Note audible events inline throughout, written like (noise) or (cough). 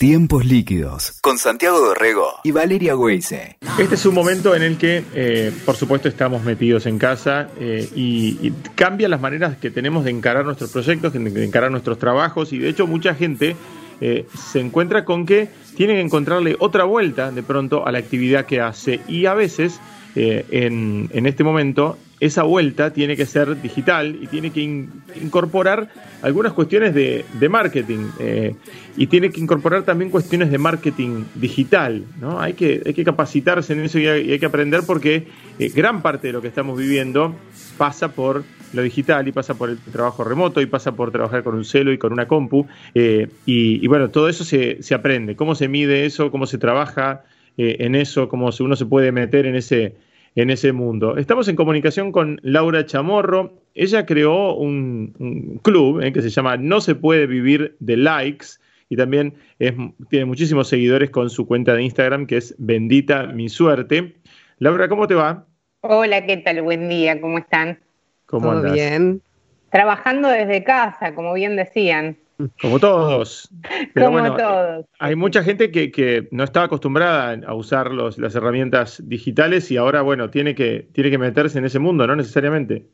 Tiempos líquidos con Santiago Dorrego y Valeria Weise. Este es un momento en el que, eh, por supuesto, estamos metidos en casa eh, y, y cambian las maneras que tenemos de encarar nuestros proyectos, de encarar nuestros trabajos y de hecho mucha gente eh, se encuentra con que tiene que encontrarle otra vuelta de pronto a la actividad que hace y a veces eh, en, en, este momento esa vuelta tiene que ser digital y tiene que in, incorporar algunas cuestiones de, de marketing eh, y tiene que incorporar también cuestiones de marketing digital. ¿no? Hay, que, hay que capacitarse en eso y hay, que aprender porque eh, gran parte de lo que estamos viviendo pasa por lo digital y pasa por el trabajo remoto y pasa por trabajar con un celo y con una compu. Y, y, bueno, todo eso se, se, aprende. ¿Cómo se mide eso? ¿Cómo se trabaja en eso? ¿Cómo uno se puede meter en ese, en ese mundo? Estamos en comunicación con Laura Chamorro. Ella creó un, un club eh, que se llama No se puede vivir de likes y también es, tiene muchísimos seguidores con su cuenta de Instagram que es Bendita Mi Suerte. Laura, ¿cómo te va? Hola, ¿qué tal? Buen día, ¿cómo están? ¿Cómo Todo andas? bien. Trabajando desde casa, como bien decían. Como todos. Pero como bueno, todos. Hay mucha gente que, que, no estaba acostumbrada a usar los, las herramientas digitales y ahora, bueno, tiene que, tiene que meterse en ese mundo, ¿no? Necesariamente.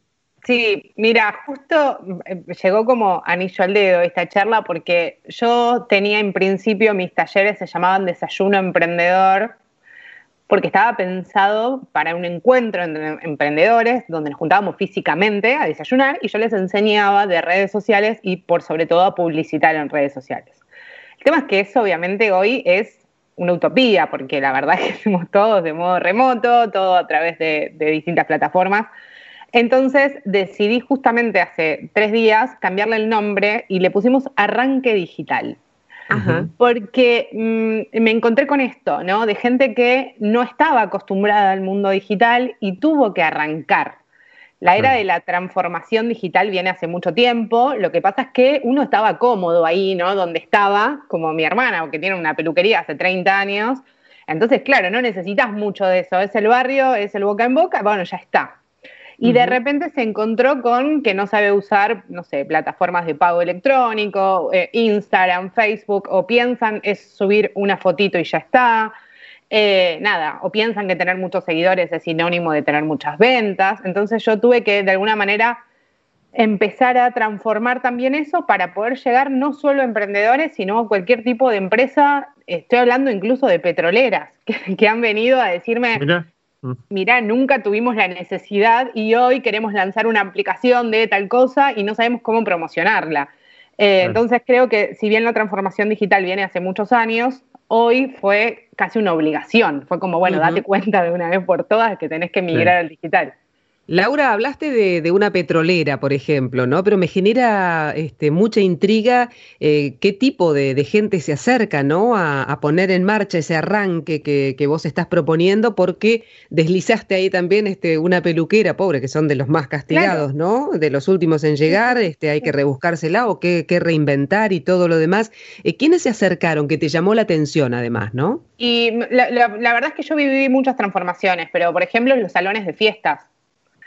Sí, mira, justo eh, llegó como anillo al dedo esta charla porque yo tenía en principio mis talleres se llamaban Desayuno Emprendedor porque estaba pensado para un encuentro entre emprendedores donde nos juntábamos físicamente a desayunar y yo les enseñaba de redes sociales y por sobre todo a publicitar en redes sociales. El tema es que eso obviamente hoy es una utopía porque la verdad es (laughs) que hacemos todos de modo remoto, todo a través de, de distintas plataformas. Entonces decidí justamente hace tres días cambiarle el nombre y le pusimos Arranque Digital. Ajá. Porque mmm, me encontré con esto, ¿no? De gente que no estaba acostumbrada al mundo digital y tuvo que arrancar. La era de la transformación digital viene hace mucho tiempo. Lo que pasa es que uno estaba cómodo ahí, ¿no? Donde estaba, como mi hermana, que tiene una peluquería hace 30 años. Entonces, claro, no necesitas mucho de eso. Es el barrio, es el boca en boca, bueno, ya está. Y uh -huh. de repente se encontró con que no sabe usar, no sé, plataformas de pago electrónico, eh, Instagram, Facebook, o piensan es subir una fotito y ya está. Eh, nada, o piensan que tener muchos seguidores es sinónimo de tener muchas ventas. Entonces yo tuve que de alguna manera empezar a transformar también eso para poder llegar no solo a emprendedores, sino a cualquier tipo de empresa. Estoy hablando incluso de petroleras (laughs) que, que han venido a decirme, Mira. Mirá, nunca tuvimos la necesidad y hoy queremos lanzar una aplicación de tal cosa y no sabemos cómo promocionarla. Eh, claro. Entonces creo que si bien la transformación digital viene hace muchos años, hoy fue casi una obligación. Fue como, bueno, uh -huh. date cuenta de una vez por todas que tenés que migrar sí. al digital. Laura, hablaste de, de, una petrolera, por ejemplo, ¿no? Pero me genera este, mucha intriga eh, qué tipo de, de, gente se acerca, ¿no? A, a, poner en marcha ese arranque que, que, vos estás proponiendo, porque deslizaste ahí también este, una peluquera, pobre, que son de los más castigados, claro. ¿no? De los últimos en llegar, este, hay que rebuscársela o que reinventar y todo lo demás. Eh, ¿Quiénes se acercaron que te llamó la atención, además, no? Y la, la, la verdad es que yo viví muchas transformaciones, pero por ejemplo, en los salones de fiestas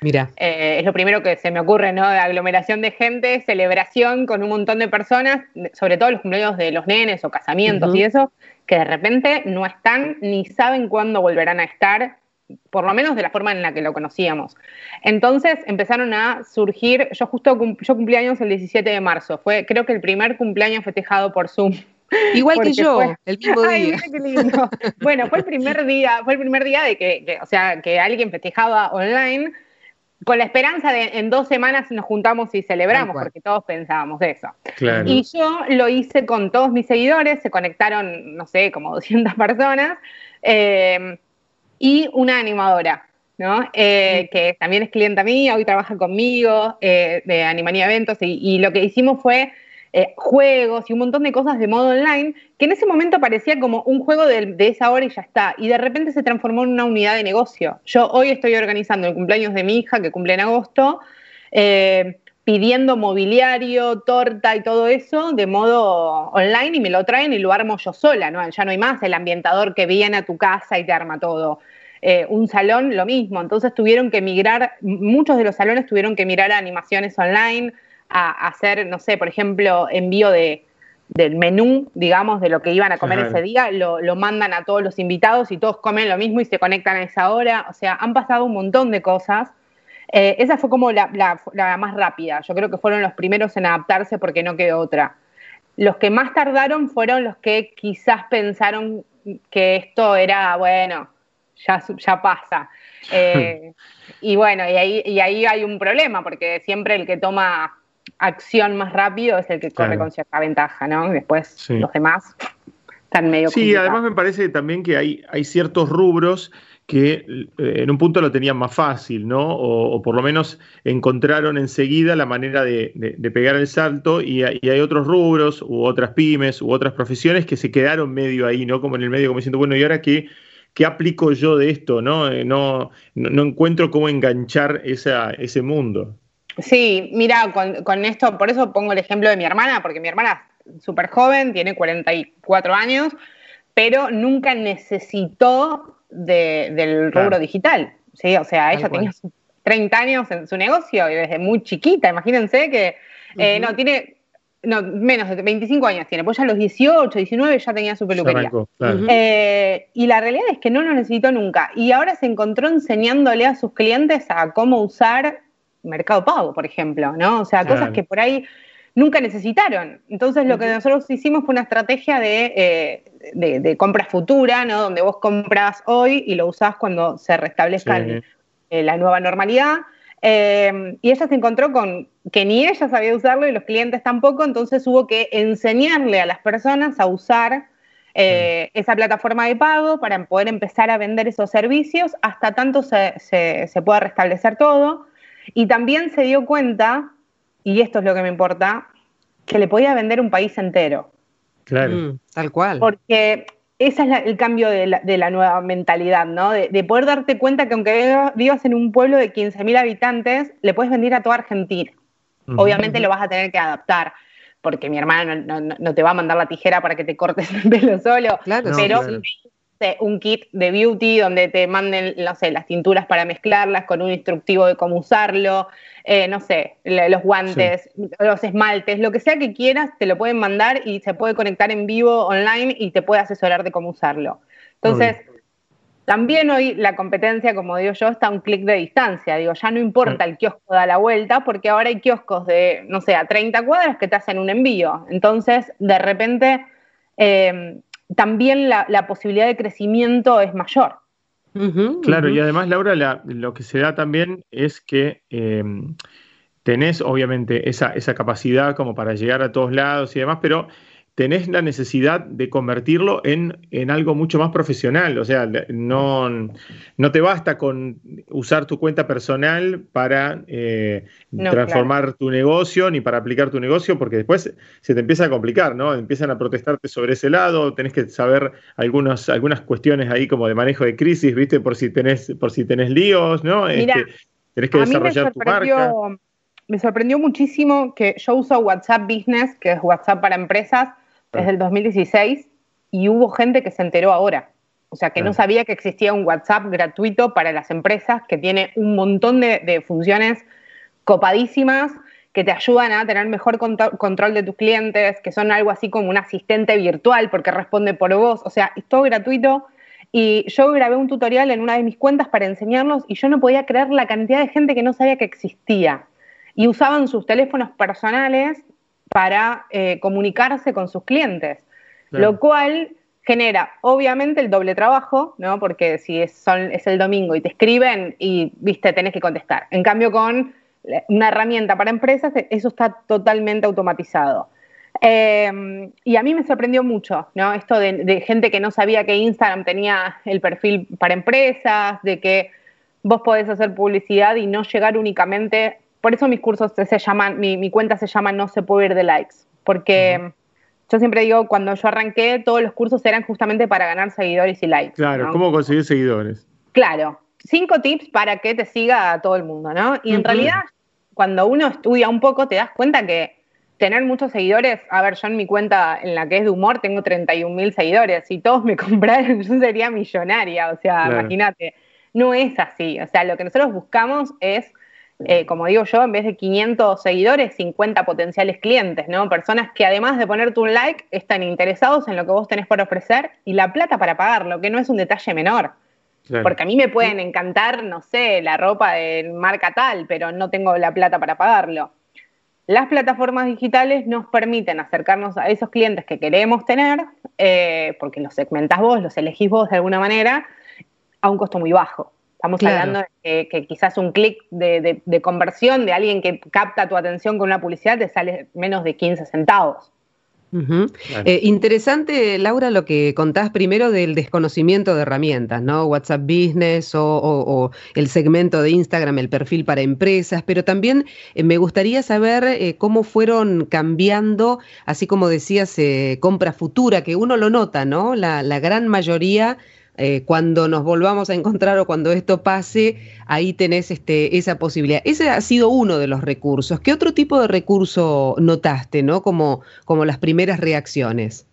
Mira. Eh, es lo primero que se me ocurre, ¿no? Aglomeración de gente, celebración con un montón de personas, sobre todo los cumpleaños de los nenes o casamientos uh -huh. y eso, que de repente no están ni saben cuándo volverán a estar, por lo menos de la forma en la que lo conocíamos. Entonces empezaron a surgir, yo justo cum, yo cumplí años el 17 de marzo, fue creo que el primer cumpleaños festejado por Zoom. Igual que yo, fue... el mismo (laughs) día. Ay, qué lindo. bueno, fue el primer día, fue el primer día de que, que, o sea, que alguien festejaba online con la esperanza de en dos semanas nos juntamos y celebramos, porque todos pensábamos eso. Claro. Y yo lo hice con todos mis seguidores, se conectaron, no sé, como (laughs) 200 personas, eh, y una animadora, ¿no? Eh, sí. Que también es clienta mía, hoy trabaja conmigo, eh, de Animanía Eventos, y, y lo que hicimos fue eh, juegos y un montón de cosas de modo online, que en ese momento parecía como un juego de, de, esa hora y ya está, y de repente se transformó en una unidad de negocio. Yo hoy estoy organizando el cumpleaños de mi hija, que cumple en agosto, eh, pidiendo mobiliario, torta y todo eso de modo online y me lo traen y lo armo yo sola, ¿no? Ya no hay más el ambientador que viene a tu casa y te arma todo. Eh, un salón, lo mismo. Entonces tuvieron que migrar, muchos de los salones tuvieron que mirar animaciones online, a, hacer, no sé, por ejemplo, envío de, del menú, digamos, de lo que iban a comer ese día, lo, lo, mandan a todos los invitados y todos comen lo mismo y se conectan a esa hora. O sea, han pasado un montón de cosas. Eh, esa fue como la, la, más rápida. Yo creo que fueron los primeros en adaptarse porque no quedó otra. Los que más tardaron fueron los que quizás pensaron que esto era, bueno, ya, ya pasa. (laughs) Eh, y bueno, y ahí, y ahí hay un problema, porque siempre el que toma acción más rápido es el que corre con cierta ventaja, ¿no? Después los demás están medio... Sí, además me parece también que hay, hay ciertos rubros que eh, en un punto lo tenían más fácil, ¿no? O, por lo menos encontraron enseguida la manera de, pegar el salto y, hay otros rubros u otras pymes u otras profesiones que se quedaron medio ahí, ¿no? Como en el medio, como diciendo, bueno, ¿y ahora qué, qué aplico yo de esto, ¿no? Eh, no, no, encuentro cómo enganchar esa, ese mundo. Sí, mira, con, con, esto, por eso pongo el ejemplo de mi hermana, porque mi hermana es súper joven, tiene 44 años, pero nunca necesitó del rubro digital. ¿sí? O sea, ella tenía 30 años en su negocio y desde muy chiquita, imagínense que eh, no tiene no, menos de 25 años tiene, pues ya a los 18, 19 ya tenía su peluquería. Eh, y la realidad es que no lo necesitó nunca. Y ahora se encontró enseñándole a sus clientes a cómo usar Mercado Pago, por ejemplo, ¿no? O sea, cosas que por ahí nunca necesitaron. Entonces lo que nosotros hicimos fue una estrategia de, eh, de, compra futura, ¿no? Donde vos compras hoy y lo usás cuando se restablezca eh, la nueva normalidad. Eh, y ella se encontró con que ni ella sabía usarlo y los clientes tampoco, entonces hubo que enseñarle a las personas a usar esa plataforma de pago para poder empezar a vender esos servicios hasta tanto se, se pueda restablecer todo. Y también se dio cuenta y esto es lo que me importa, que le podía vender un país entero. Claro. Mm, tal cual. Porque ese es el cambio de la, nueva mentalidad, ¿no? De, poder darte cuenta que aunque vivas en un pueblo de 15.000 habitantes, le puedes vender a toda Argentina. Obviamente lo vas a tener que adaptar, porque mi hermana no, te va a mandar la tijera para que te cortes el pelo solo, claro, pero un kit de beauty donde te manden, no sé, las tinturas para mezclarlas con un instructivo de cómo usarlo, eh, no sé, los guantes, los esmaltes, lo que sea que quieras, te lo pueden mandar y se puede conectar en vivo online y te puede asesorar de cómo usarlo. Entonces, también hoy la competencia, como digo yo, está a un clic de distancia. Digo, ya no importa el kiosco da la vuelta, porque ahora hay kioscos de, no sé, a 30 cuadras que te hacen un envío. Entonces, de repente, eh, también la, posibilidad de crecimiento es mayor. claro, y además, Laura, lo que se da también es que eh, tenés obviamente esa, esa capacidad como para llegar a todos lados y demás, pero tenés la necesidad de convertirlo en, en, algo mucho más profesional. O sea, no, no te basta con usar tu cuenta personal para eh, transformar tu negocio ni para aplicar tu negocio, porque después se te empieza a complicar, ¿no? Empiezan a protestarte sobre ese lado, tenés que saber algunos, algunas cuestiones ahí como de manejo de crisis, ¿viste? Por si tenés, por si tenés líos, ¿no? Este, tenés que desarrollar tu marca. Me sorprendió muchísimo que yo uso WhatsApp Business, que es WhatsApp para empresas, desde el 2016 y hubo gente que se enteró ahora. O sea, que no sabía que existía un WhatsApp gratuito para las empresas que tiene un montón de, funciones copadísimas que te ayudan a tener mejor control de tus clientes, que son algo así como un asistente virtual porque responde por vos. O sea, es todo gratuito. Y yo grabé un tutorial en una de mis cuentas para enseñarlos y yo no podía creer la cantidad de gente que no sabía que existía. Y usaban sus teléfonos personales para eh, comunicarse con sus clientes, lo cual genera obviamente el doble trabajo, ¿no? Porque si es, es el domingo y te escriben y, viste, tenés que contestar. En cambio, con una herramienta para empresas, eso está totalmente automatizado. Em, y a mí me sorprendió mucho, ¿no? Esto de, gente que no sabía que Instagram tenía el perfil para empresas, de que vos podés hacer publicidad y no llegar únicamente por eso mis cursos se, llaman, mi, cuenta se llama No se puede ir de likes, porque yo siempre digo, cuando yo arranqué, todos los cursos eran justamente para ganar seguidores y likes. Claro, ¿cómo conseguir seguidores? Claro, cinco tips para que te siga todo el mundo, ¿no? Y en realidad, cuando uno estudia un poco, te das cuenta que tener muchos seguidores, a ver, yo en mi cuenta en la que es de humor tengo 31 mil seguidores, si todos me (laughs) compraran yo sería millonaria, o sea, imagínate, no es así, o sea, lo que nosotros buscamos es eh, como digo yo, en vez de 500 seguidores, 50 potenciales clientes, ¿no? Personas que además de ponerte un like, están interesados en lo que vos tenés por ofrecer y la plata para pagarlo, que no es un detalle menor. Porque a mí me pueden encantar, no sé, la ropa de marca tal, pero no tengo la plata para pagarlo. Las plataformas digitales nos permiten acercarnos a esos clientes que queremos tener, eh, porque los segmentás vos, los elegís vos de alguna manera, a un costo muy bajo. Estamos hablando de que, quizás un clic de, de, conversión de alguien que capta tu atención con una publicidad te sale menos de 15 centavos. Eh, interesante, Laura, lo que contás primero del desconocimiento de herramientas, ¿no? WhatsApp Business o, el segmento de Instagram, el perfil para empresas, pero también eh, me gustaría saber eh, cómo fueron cambiando, así como decías, compra futura, que uno lo nota, ¿no? La, la gran mayoría eh, cuando nos volvamos a encontrar o cuando esto pase, ahí tenés este, esa posibilidad. Ese ha sido uno de los recursos. ¿Qué otro tipo de recurso notaste, no? Como, como las primeras reacciones.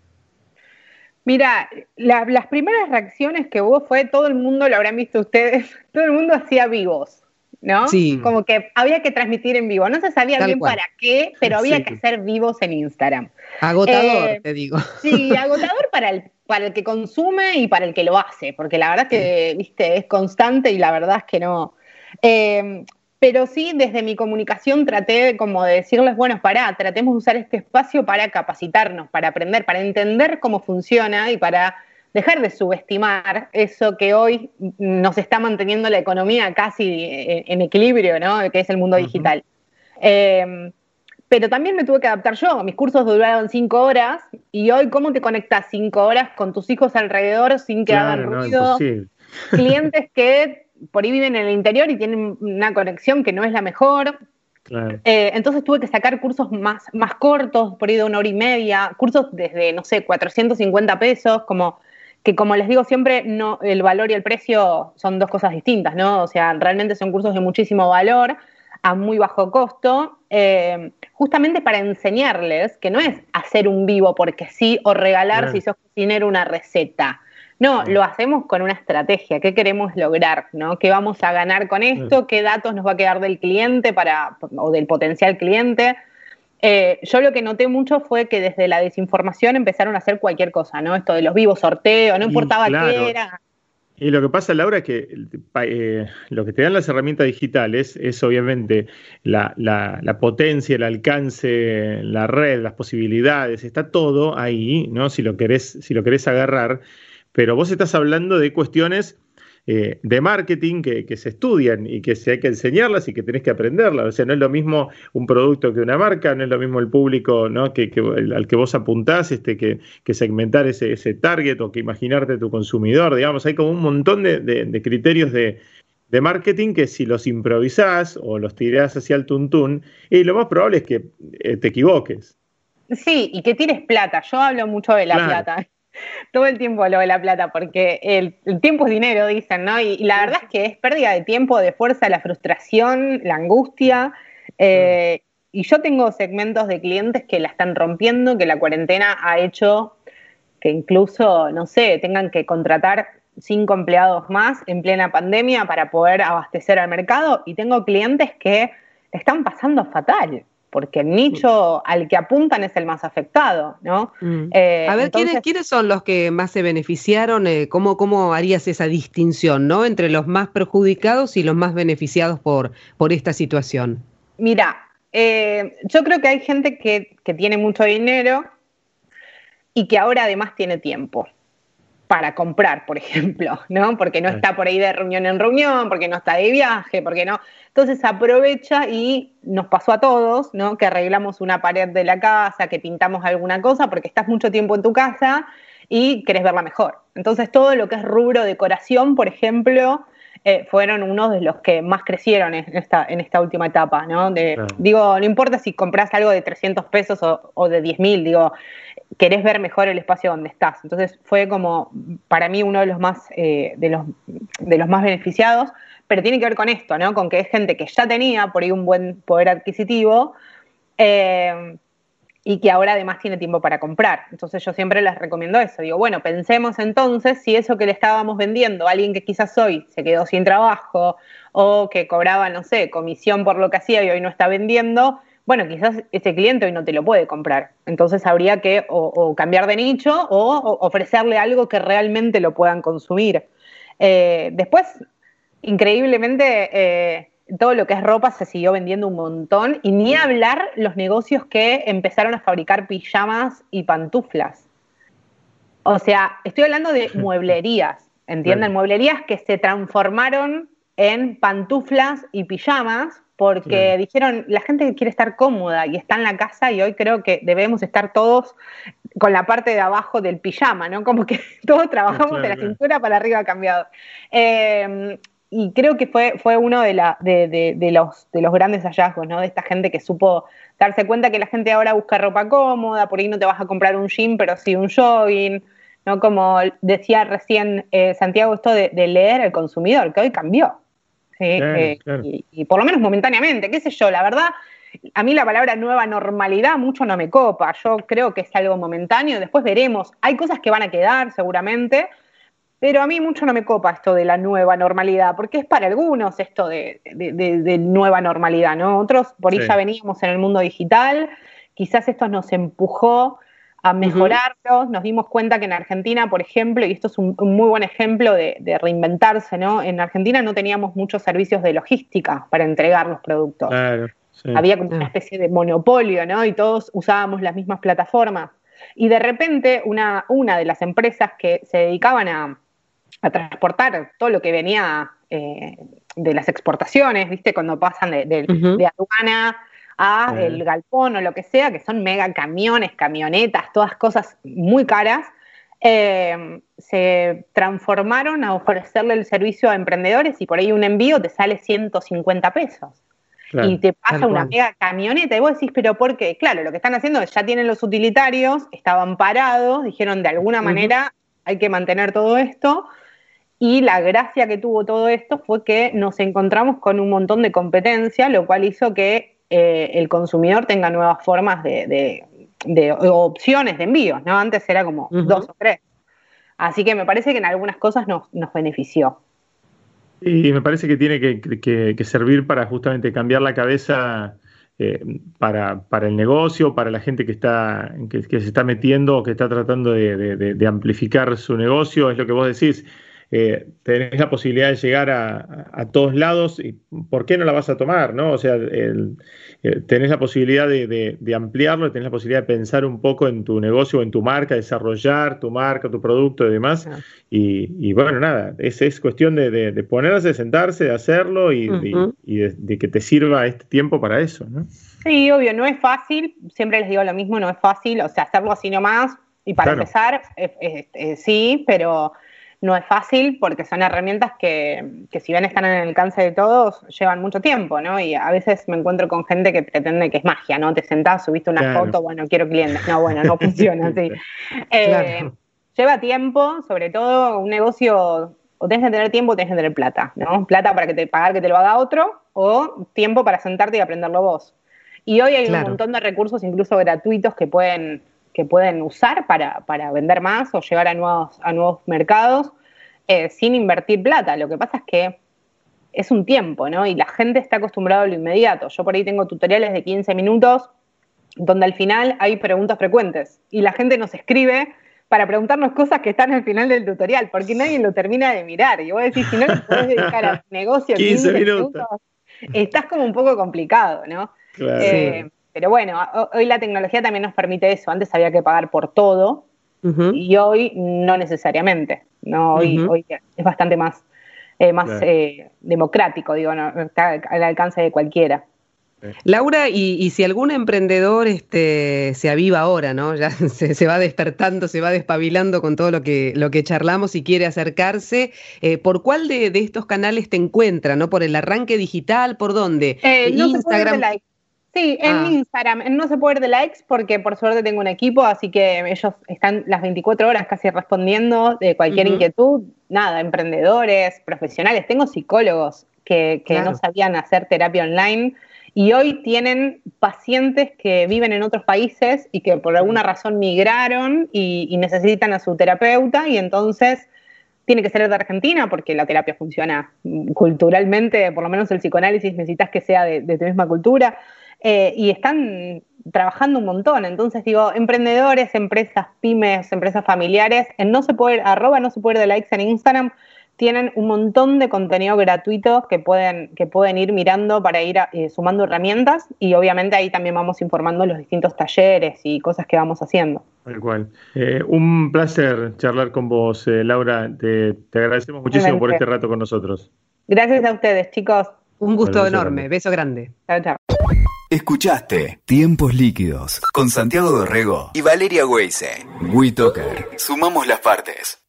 Mira, las primeras reacciones que hubo fue, todo el mundo, lo habrán visto ustedes, (laughs) todo el mundo hacía vivos. ¿no? Sí. Como que había que transmitir en vivo. No se sabía bien para qué, pero había que hacer vivos en Instagram. Agotador, eh, te digo. Sí, (laughs) agotador para el, para el que consume y para el que lo hace, porque la verdad que, viste, es constante y la verdad es que no. Eh, pero sí, desde mi comunicación traté como de decirles, bueno, pará, tratemos de usar este espacio para capacitarnos, para aprender, para entender cómo funciona y para dejar de subestimar eso que hoy nos está manteniendo la economía casi en, equilibrio, ¿no? Que es el mundo digital. Em, pero también me tuve que adaptar yo. Mis cursos duraron cinco horas y hoy, ¿cómo te conectas cinco horas con tus hijos alrededor sin que hagan ruido? (laughs) Clientes que por ahí viven en el interior y tienen una conexión que no es la mejor. Eh, entonces tuve que sacar cursos más, más cortos, por ahí de una hora y media, cursos desde, no sé, 450 pesos, como que como les digo siempre, no, el valor y el precio son dos cosas distintas, ¿no? O sea, realmente son cursos de muchísimo valor, a muy bajo costo, eh, justamente para enseñarles que no es hacer un vivo porque sí o regalar si sos cocinero una receta. No, lo hacemos con una estrategia, qué queremos lograr, ¿no? ¿Qué vamos a ganar con esto? ¿Qué datos nos va a quedar del cliente para, o del potencial cliente? Eh, yo lo que noté mucho fue que desde la desinformación empezaron a hacer cualquier cosa, ¿no? Esto de los vivos sorteos, no importaba qué era. Y lo que pasa, Laura, es que eh, lo que te dan las herramientas digitales es obviamente la, potencia, el alcance, la red, las posibilidades, está todo ahí, ¿no? Si lo querés, si lo querés agarrar, pero vos estás hablando de cuestiones eh, de marketing que, se estudian y que se hay que enseñarlas y que tenés que aprenderlas. O sea, no es lo mismo un producto que una marca, no es lo mismo el público ¿no? que, al que vos apuntás, este, que, segmentar ese, ese, target o que imaginarte tu consumidor. Digamos, hay como un montón de, criterios de, marketing que si los improvisás o los tirás hacia el tuntún, y lo más probable es que eh, te equivoques. Sí, y que tires plata. Yo hablo mucho de la plata (laughs) todo el tiempo lo de la plata, porque el, tiempo es dinero, dicen, ¿no? Y, la verdad es que es pérdida de tiempo, de fuerza, la frustración, la angustia. Eh, y yo tengo segmentos de clientes que la están rompiendo, que la cuarentena ha hecho que incluso, no sé, tengan que contratar cinco empleados más en plena pandemia para poder abastecer al mercado. Y tengo clientes que están pasando fatal porque el nicho al que apuntan es el más afectado, ¿no? Mm. Eh, a ver, ¿quiénes, son los que más se beneficiaron? Eh, ¿cómo, ¿Cómo harías esa distinción, ¿no? Entre los más perjudicados y los más beneficiados por, por esta situación. Mira, eh, yo creo que hay gente que, que tiene mucho dinero y que ahora además tiene tiempo para comprar, por (laughs) ejemplo, ¿no? Porque no está por ahí de reunión en reunión, porque no está de viaje, porque no. Entonces aprovecha y nos pasó a todos, ¿no? Que arreglamos una pared de la casa, que pintamos alguna cosa, porque estás mucho tiempo en tu casa y querés verla mejor. Entonces todo lo que es rubro decoración, por ejemplo, eh, fueron unos de los que más crecieron en esta, en esta última etapa, ¿no? Digo, no importa si compras algo de 300 pesos o, o de 10 mil, digo, querés ver mejor el espacio donde estás. Entonces fue como para mí uno de los más, eh, de los, de los más beneficiados, pero tiene que ver con esto, ¿no? Con que es gente que ya tenía por ahí un buen poder adquisitivo. Eh, y que ahora además tiene tiempo para comprar. Entonces yo siempre les recomiendo eso. Digo, bueno, pensemos entonces si eso que le estábamos vendiendo a alguien que quizás hoy se quedó sin trabajo o que cobraba, no sé, comisión por lo que hacía y hoy no está vendiendo, bueno, quizás ese cliente hoy no te lo puede comprar. Entonces habría que o, cambiar de nicho o, ofrecerle algo que realmente lo puedan consumir. Eh, después, increíblemente... Eh, todo lo que es ropa se siguió vendiendo un montón y ni hablar los negocios que empezaron a fabricar pijamas y pantuflas. O sea, estoy hablando de (laughs) mueblerías, ¿entienden? Mueblerías que se transformaron en pantuflas y pijamas porque dijeron, la gente quiere estar cómoda y está en la casa y hoy creo que debemos estar todos con la parte de abajo del pijama, ¿no? Como que (laughs) todos trabajamos de la cintura para arriba cambiado. Eh, y creo que fue, fue uno de, la, de, de, los, de los grandes hallazgos, ¿no? De esta gente que supo darse cuenta que la gente ahora busca ropa cómoda, por ahí no te vas a comprar un jean, pero sí un jogging, ¿no? Como decía recién eh, Santiago, esto de, leer al consumidor, que hoy cambió. Eh, y, y, por lo menos momentáneamente, qué sé yo, la verdad, a mí la palabra nueva normalidad mucho no me copa, yo creo que es algo momentáneo, después veremos, hay cosas que van a quedar seguramente, pero a mí mucho no me copa esto de la nueva normalidad, porque es para algunos esto de, nueva normalidad, ¿no? Otros por ahí ya veníamos en el mundo digital, quizás esto nos empujó a mejorarlo, nos dimos cuenta que en Argentina, por ejemplo, y esto es un, muy buen ejemplo de, reinventarse, ¿no? En Argentina no teníamos muchos servicios de logística para entregar los productos. Había como una especie de monopolio, ¿no? Y todos usábamos las mismas plataformas. Y de repente una, una de las empresas que se dedicaban a, a transportar todo lo que venía eh, de las exportaciones, ¿viste? Cuando pasan de, aduana a el galpón o lo que sea, que son mega camiones, camionetas, todas cosas muy caras, eh, se transformaron a ofrecerle el servicio a emprendedores y por ahí un envío te sale 150 pesos. y te pasa una mega camioneta y vos decís, pero ¿por qué? Claro, lo que están haciendo es ya tienen los utilitarios, estaban parados, dijeron de alguna manera hay que mantener todo esto, y la gracia que tuvo todo esto fue que nos encontramos con un montón de competencia, lo cual hizo que eh, el consumidor tenga nuevas formas de, opciones de envíos, ¿no? Antes era como dos o tres. Así que me parece que en algunas cosas nos, benefició. Y me parece que tiene que, servir para justamente cambiar la cabeza eh, para, el negocio, para la gente que está que, se está metiendo o que está tratando de, amplificar su negocio, es lo que vos decís eh, tenés la posibilidad de llegar a, todos lados, y ¿por qué no la vas a tomar? ¿no? O sea, el, eh, tenés la posibilidad de, ampliarlo, tenés la posibilidad de pensar un poco en tu negocio, en tu marca, desarrollar tu marca, tu producto y demás. Y, bueno, nada, es, es cuestión de, ponerse, sentarse, de hacerlo y, de, que te sirva este tiempo para eso. ¿no? Sí, obvio, no es fácil, siempre les digo lo mismo, no es fácil, o sea, hacerlo así nomás. Y para empezar, sí, pero no es fácil porque son herramientas que, que, si bien están en el alcance de todos, llevan mucho tiempo, ¿no? Y a veces me encuentro con gente que pretende que es magia, ¿no? Te sentás, subiste una foto, bueno, quiero clientes. No, bueno, no (laughs) funciona así. Eh, lleva tiempo, sobre todo un negocio, o tenés que tener tiempo o tenés que tener plata, ¿no? Plata para que te pagar que te lo haga otro, o tiempo para sentarte y aprenderlo vos. Y hoy hay un montón de recursos, incluso gratuitos, que pueden que pueden usar para, vender más o llegar a nuevos, a nuevos mercados eh, sin invertir plata. Lo que pasa es que es un tiempo, ¿no? Y la gente está acostumbrada a lo inmediato. Yo por ahí tengo tutoriales de 15 minutos donde al final hay preguntas frecuentes y la gente nos escribe para preguntarnos cosas que están al final del tutorial, porque nadie lo termina de mirar. Y vos decís, si no le podés dedicar al (laughs) negocio 15, minutos, estás como un poco complicado, ¿no? Claro. Eh, pero bueno, hoy la tecnología también nos permite eso. Antes había que pagar por todo y hoy no necesariamente. No, hoy, hoy es bastante más, eh, más eh, democrático, digo, está al alcance de cualquiera. Laura, y, si algún emprendedor este, se aviva ahora, ¿no? Ya (laughs) se, va despertando, se va despabilando con todo lo que, lo que charlamos y quiere acercarse, eh, ¿por cuál de, estos canales te encuentra, ¿no? ¿Por el arranque digital? ¿Por dónde? Instagram. Sí, en ah. Instagram. No se puede ver de likes porque por suerte tengo un equipo, así que ellos están las 24 horas casi respondiendo de cualquier inquietud. Nada, emprendedores, profesionales. Tengo psicólogos que, no sabían hacer terapia online y hoy tienen pacientes que viven en otros países y que por alguna razón migraron y, necesitan a su terapeuta y entonces tiene que ser de Argentina porque la terapia funciona culturalmente, por lo menos el psicoanálisis necesitas que sea de, tu misma cultura eh, y están trabajando un montón. Entonces digo, emprendedores, empresas, pymes, empresas familiares, en no se puede, arroba no se puede de likes en Instagram, tienen un montón de contenido gratuito que pueden, que pueden ir mirando para ir eh, sumando herramientas y obviamente ahí también vamos informando los distintos talleres y cosas que vamos haciendo. Tal cual. Eh, un placer charlar con vos, eh, Laura. Te, agradecemos muchísimo por este rato con nosotros. Gracias a ustedes, chicos. Un gusto enorme. Beso grande. Chao, chao. Escuchaste Tiempos Líquidos con Santiago Dorrego y Valeria Weise. WeToker. Sumamos las partes.